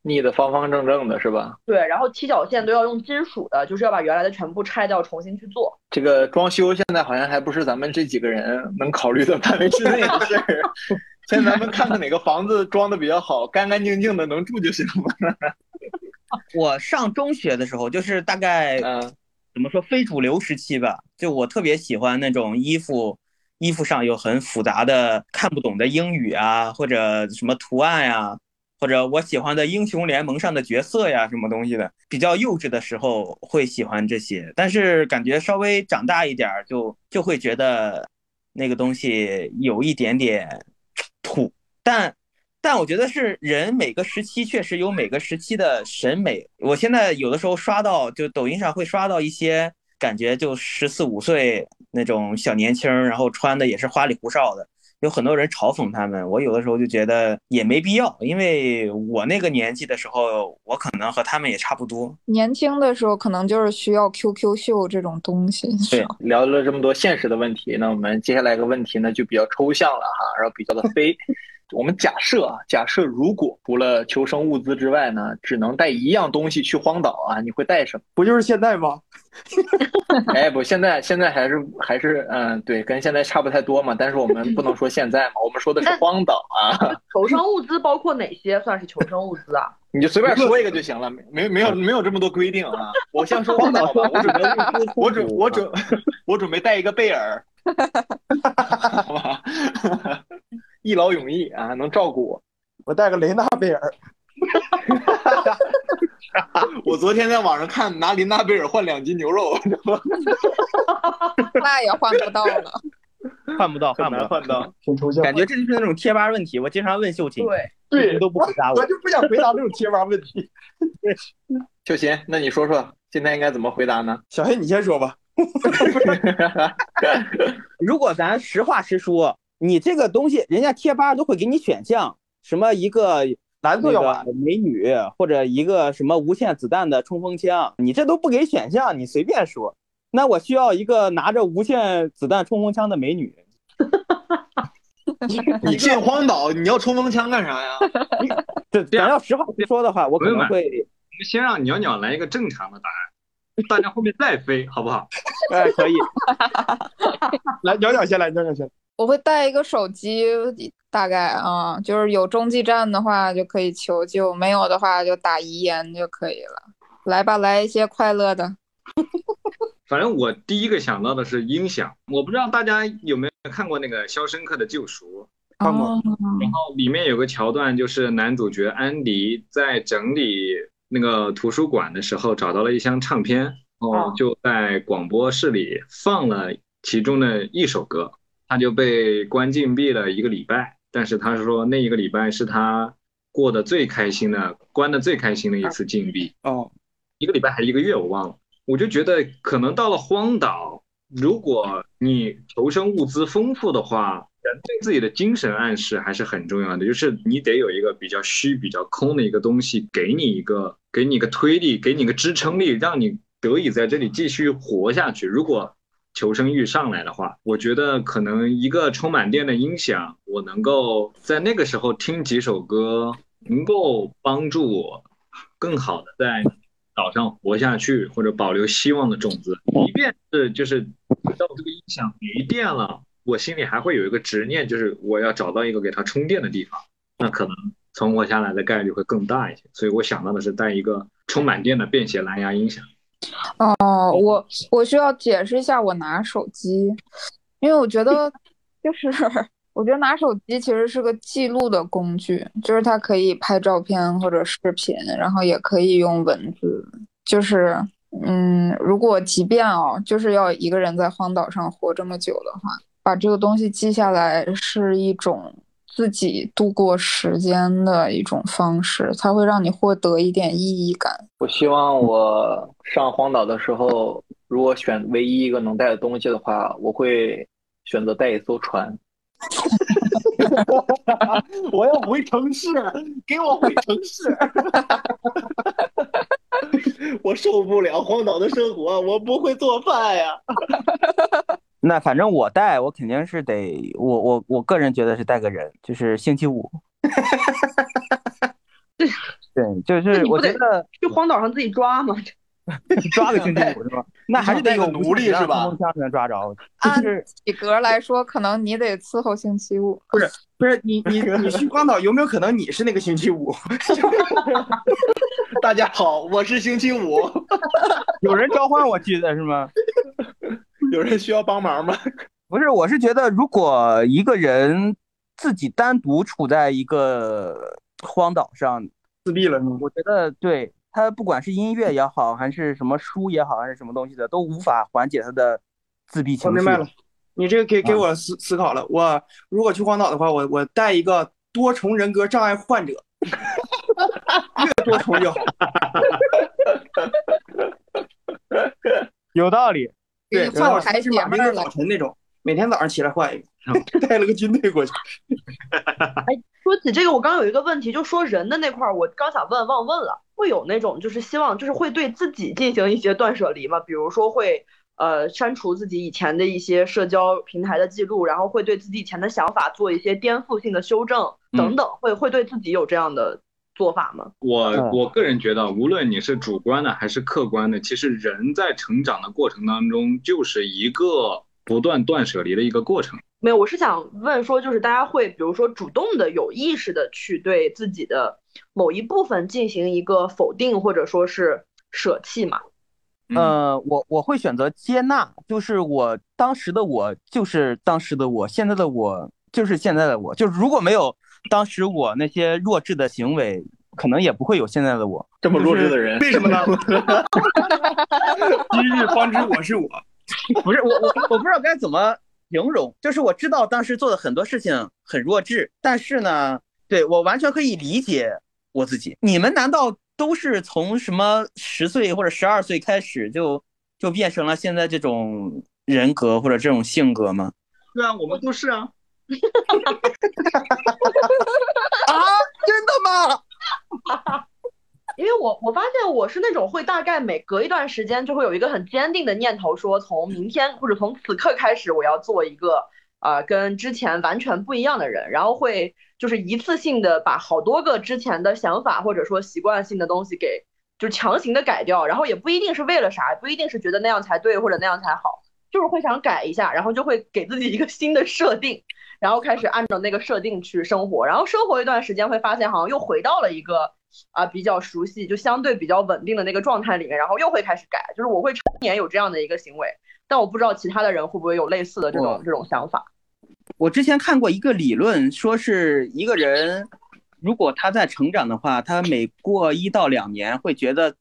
腻的方方正正的是吧？对，然后踢脚线都要用金属的，就是要把原来的全部拆掉，重新去做。这个装修现在好像还不是咱们这几个人能考虑的范围之内的事儿。(laughs) 先咱们看看哪个房子装的比较好，干干净净的能住就行了。(laughs) 我上中学的时候，就是大概嗯怎么说非主流时期吧，就我特别喜欢那种衣服，衣服上有很复杂的看不懂的英语啊，或者什么图案呀、或者我喜欢的英雄联盟上的角色呀，什么东西的，比较幼稚的时候会喜欢这些，但是感觉稍微长大一点就就会觉得那个东西有一点点土，但但我觉得是人每个时期确实有每个时期的审美。我现在有的时候刷到，就抖音上会刷到一些感觉就十四五岁那种小年轻，然后穿的也是花里胡哨的，有很多人嘲讽他们。我有的时候就觉得也没必要，因为我那个年纪的时候，我可能和他们也差不多。年轻的时候可能就是需要 QQ 秀这种东西。对聊了这么多现实的问题，那我们接下来一个问题呢就比较抽象了哈，然后比较的飞。我们假设啊，假设如果除了求生物资之外呢，只能带一样东西去荒岛啊，你会带什么？不就是现在吗？(laughs) 哎，不，现在现在还是还是嗯，对，跟现在差不太多嘛。但是我们不能说现在嘛，我们说的是荒岛啊，(laughs) 求生物资包括哪些算是求生物资啊？(laughs) 你就随便说一个就行了，没没没有没有这么多规定啊。我先说荒岛吧，我准备我准我准我准备带一个贝尔，好吧，一劳永逸啊，能照顾我。我带个雷纳贝尔，(laughs) 我昨天在网上看拿林娜贝尔换两斤牛肉，(laughs) 那也换不到了。(laughs) 换不到，换不到。换不到。感觉这就是那种贴吧问题，我经常问秀琴，对，秀琴都不回答我我。就不想回答那种贴吧问题。秀琴，那你说说今天应该怎么回答呢？小黑，你先说吧。如果咱实话实说，你这个东西，人家贴吧都会给你选项，什么一个蓝色那要玩美女或者一个什么无限子弹的冲锋枪，你这都不给选项，你随便说。那我需要一个拿着无限子弹冲锋枪的美女。(laughs) 你进荒岛，你要冲锋枪干啥呀？这咱要实话实说的话，我可朋友们能会，我们先让鸟鸟来一个正常的答案，大家后面再飞，好不好？(laughs) 哎，可以。(laughs) 来，鸟鸟先来，鸟鸟先来。我会带一个手机，大概啊，就是有中继站的话就可以求救，没有的话就打遗言就可以了。来吧，来一些快乐的。(laughs) 反正我第一个想到的是音响，我不知道大家有没有看过那个《肖申克的救赎》，看过哦然后里面有个桥段，就是男主角安迪在整理那个图书馆的时候，找到了一箱唱片，然后哦就在广播室里放了其中的一首歌，他就被关禁闭了一个礼拜。但是他说那一个礼拜是他过得最开心的，关的最开心的一次禁闭。哦，一个礼拜还是一个月，我忘了。我就觉得可能到了荒岛，如果你求生物资丰富的话，人对自己的精神暗示还是很重要的，就是你得有一个比较虚、比较空的一个东西，给你一个给你一个推力，给你一个支撑力，让你得以在这里继续活下去。如果求生欲上来的话，我觉得可能一个充满电的音响，我能够在那个时候听几首歌，能够帮助我更好的在岛上活下去，或者保留希望的种子。即便是就是到这个音响没电了，我心里还会有一个执念，就是我要找到一个给它充电的地方，那可能存活下来的概率会更大一些。所以我想到的是带一个充满电的便携蓝牙音响。哦，我我需要解释一下我拿手机，因为我觉得就是 (laughs) 我觉得拿手机其实是个记录的工具，就是它可以拍照片或者视频，然后也可以用文字，就是嗯，如果即便哦，就是要一个人在荒岛上活这么久的话，把这个东西记下来是一种自己度过时间的一种方式，它会让你获得一点意义感。我希望我上荒岛的时候，如果选唯一一个能带的东西的话，我会选择带一艘船。(laughs) 我要回城市，给我回城市。(laughs) 我受不了荒岛的生活，我不会做饭呀。(laughs) 那反正我带，我肯定是得，我我我个人觉得是带个人，就是星期五。(laughs) 对，就是我觉得去荒岛上自己抓嘛？(laughs) 抓个星期五是吧？那还是得有奴隶是吧冲锋枪才能抓着。(laughs) 按就是体格来说，可能你得伺候星期五。不是你你你去荒岛有没有可能你是那个星期五？大家好，我是星期五，有人召唤我去的是吗？(laughs) 有人需要帮忙吗？(laughs) 不是，我是觉得如果一个人自己单独处在一个荒岛上，自闭了？我觉得对他不管是音乐也好，还是什么书也好，还是什么东西的，都无法缓解他的自闭情绪。我明白了，你这个给给啊我思思考了。我如果去荒岛的话，我我带一个多重人格障碍患者，(laughs) 越多重越好。有道理。对，换排是马丁的解闷儿了早晨那种，每天早上起来换一个，(laughs) 带了个军队过去。(laughs) 说起这个，我刚刚有一个问题，就说人的那块儿，我刚想问，忘问了，会有那种就是希望就是会对自己进行一些断舍离吗？比如说会呃删除自己以前的一些社交平台的记录，然后会对自己以前的想法做一些颠覆性的修正等等，会会对自己有这样的做法吗？我嗯我个人觉得，无论你是主观的还是客观的，其实人在成长的过程当中，就是一个不断断舍离的一个过程。没有，我是想问说，就是大家会比如说主动的、有意识的去对自己的某一部分进行一个否定，或者说是舍弃嘛？嗯呃，我我会选择接纳，就是我当时的我就是当时的我，现在的我就是现在的我，就是如果没有当时我那些弱智的行为，可能也不会有现在的我。这么弱智的人，为什么呢？(laughs) 今日方知我是我。不是我我我不知道该怎么形容，就是我知道当时做的很多事情很弱智，但是呢，对我完全可以理解我自己。你们难道都是从什么十岁或者十二岁开始就就变成了现在这种人格或者这种性格吗？对啊，我们都是啊。啊，真的吗？因为我我发现我是那种会大概每隔一段时间就会有一个很坚定的念头，说从明天或者从此刻开始，我要做一个呃跟之前完全不一样的人，然后会就是一次性的把好多个之前的想法或者说习惯性的东西给就强行的改掉，然后也不一定是为了啥，不一定是觉得那样才对或者那样才好，就是会想改一下，然后就会给自己一个新的设定，然后开始按照那个设定去生活，然后生活一段时间会发现好像又回到了一个。啊，比较熟悉，就相对比较稳定的那个状态里面，然后又会开始改，就是我会常年有这样的一个行为，但我不知道其他的人会不会有类似的这种这种想法。我之前看过一个理论，说是一个人如果他在成长的话，他每过一到两年会觉得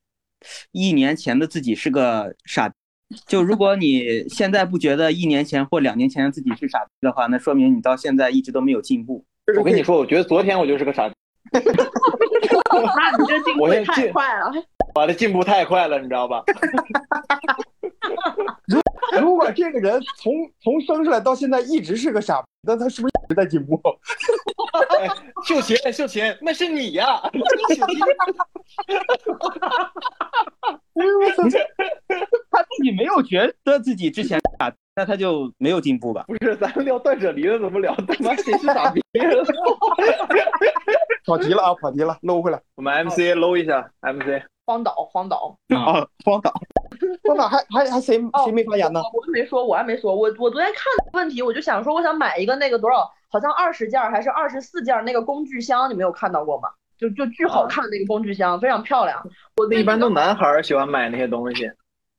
一年前的自己是个傻。(laughs) 就如果你现在不觉得一年前或两年前的自己是傻逼的话，那说明你到现在一直都没有进步。我跟你说，我觉得昨天我就是个傻逼。那你这进步太快了，我的进步太快了，你知道吧？如 (laughs) (laughs) 如果这个人从从生出来到现在一直是个傻，那他是不是一直在进步？(laughs) 秀琴，秀琴，那是你呀！(laughs) 他自己没有觉得自己之前傻，那他就没有进步吧？不是，咱们聊断舍离了，怎么聊他妈谁是傻逼？跑题了啊，跑题了，搂回来。我们 MC 搂一下，MC 荒岛，荒岛啊，荒岛，荒岛还还还谁谁没发言呢？我还没说，我还没说，我我昨天看问题，我就想说，我想买一个那个多少，好像二十件还是二十四件那个工具箱，你没有看到过吗？就就巨好看那个工具箱，非常漂亮。我一般都男孩喜欢买那些东西，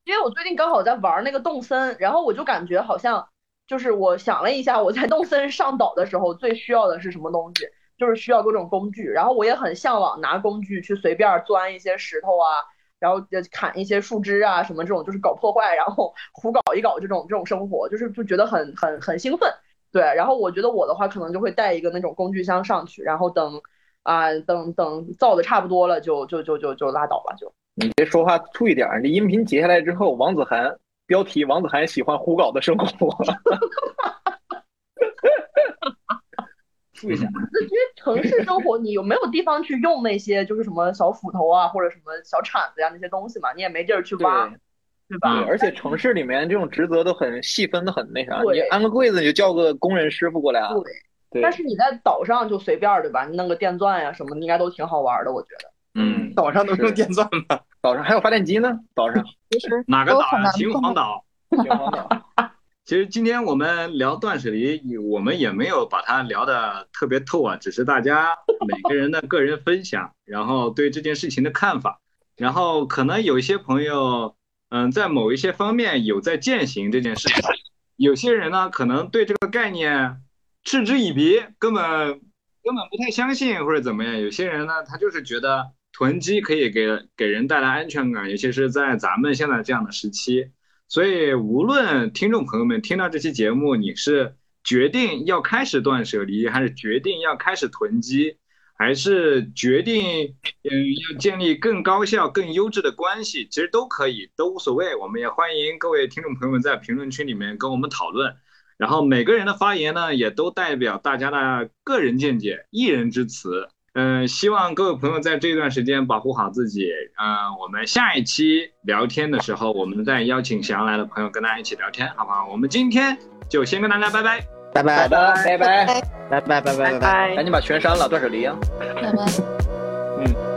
因为我最近刚好在玩那个动森，然后我就感觉好像就是我想了一下，我在动森上岛的时候最需要的是什么东西，就是需要各种工具。然后我也很向往拿工具去随便钻一些石头啊，然后砍一些树枝啊什么这种，就是搞破坏，然后胡搞一搞这种这种生活，就是就觉得很很很兴奋。对，然后我觉得我的话可能就会带一个那种工具箱上去，然后等。啊，等等造的差不多了，就就就就就拉倒吧，就。你这说话注意点，这音频截下来之后，王子涵标题：王子涵喜欢胡搞的生活。(laughs) 注意一下，那因为城市生活，你有没有地方去用那些就是什么小斧头啊，或者什么小铲子呀那些东西嘛？你也没地儿去挖，对吧？而且城市里面这种职责都很细分的很那啥，你安个柜子你就叫个工人师傅过来啊。对。但是你在岛上就随便对吧？你弄个电钻呀什么，应该都挺好玩的，我觉得。嗯，岛上能用电钻吗？岛上还有发电机呢。岛上其实哪个岛？秦皇岛。秦皇岛。其实今天我们聊断舍离，我们也没有把它聊的特别透啊，只是大家 (laughs) 每个人的个人分享，然后对这件事情的看法，然后可能有一些朋友，嗯，在某一些方面有在践行这件事情，有些人呢，可能对这个概念。嗤之以鼻，根本根本不太相信或者怎么样。有些人呢，他就是觉得囤积可以给给人带来安全感，尤其是在咱们现在这样的时期。所以，无论听众朋友们听到这期节目，你是决定要开始断舍离，还是决定要开始囤积，还是决定嗯要建立更高效、更优质的关系，其实都可以，都无所谓。我们也欢迎各位听众朋友们在评论区里面跟我们讨论。然后每个人的发言呢，也都代表大家的个人见解，一人之词。嗯，希望各位朋友在这段时间保护好自己。嗯，我们下一期聊天的时候，我们再邀请想要来的朋友跟大家一起聊天，好不好？我们今天就先跟大家拜拜，拜拜拜拜拜拜拜拜拜拜拜，赶紧把全删了，断舍离啊！拜拜。嗯。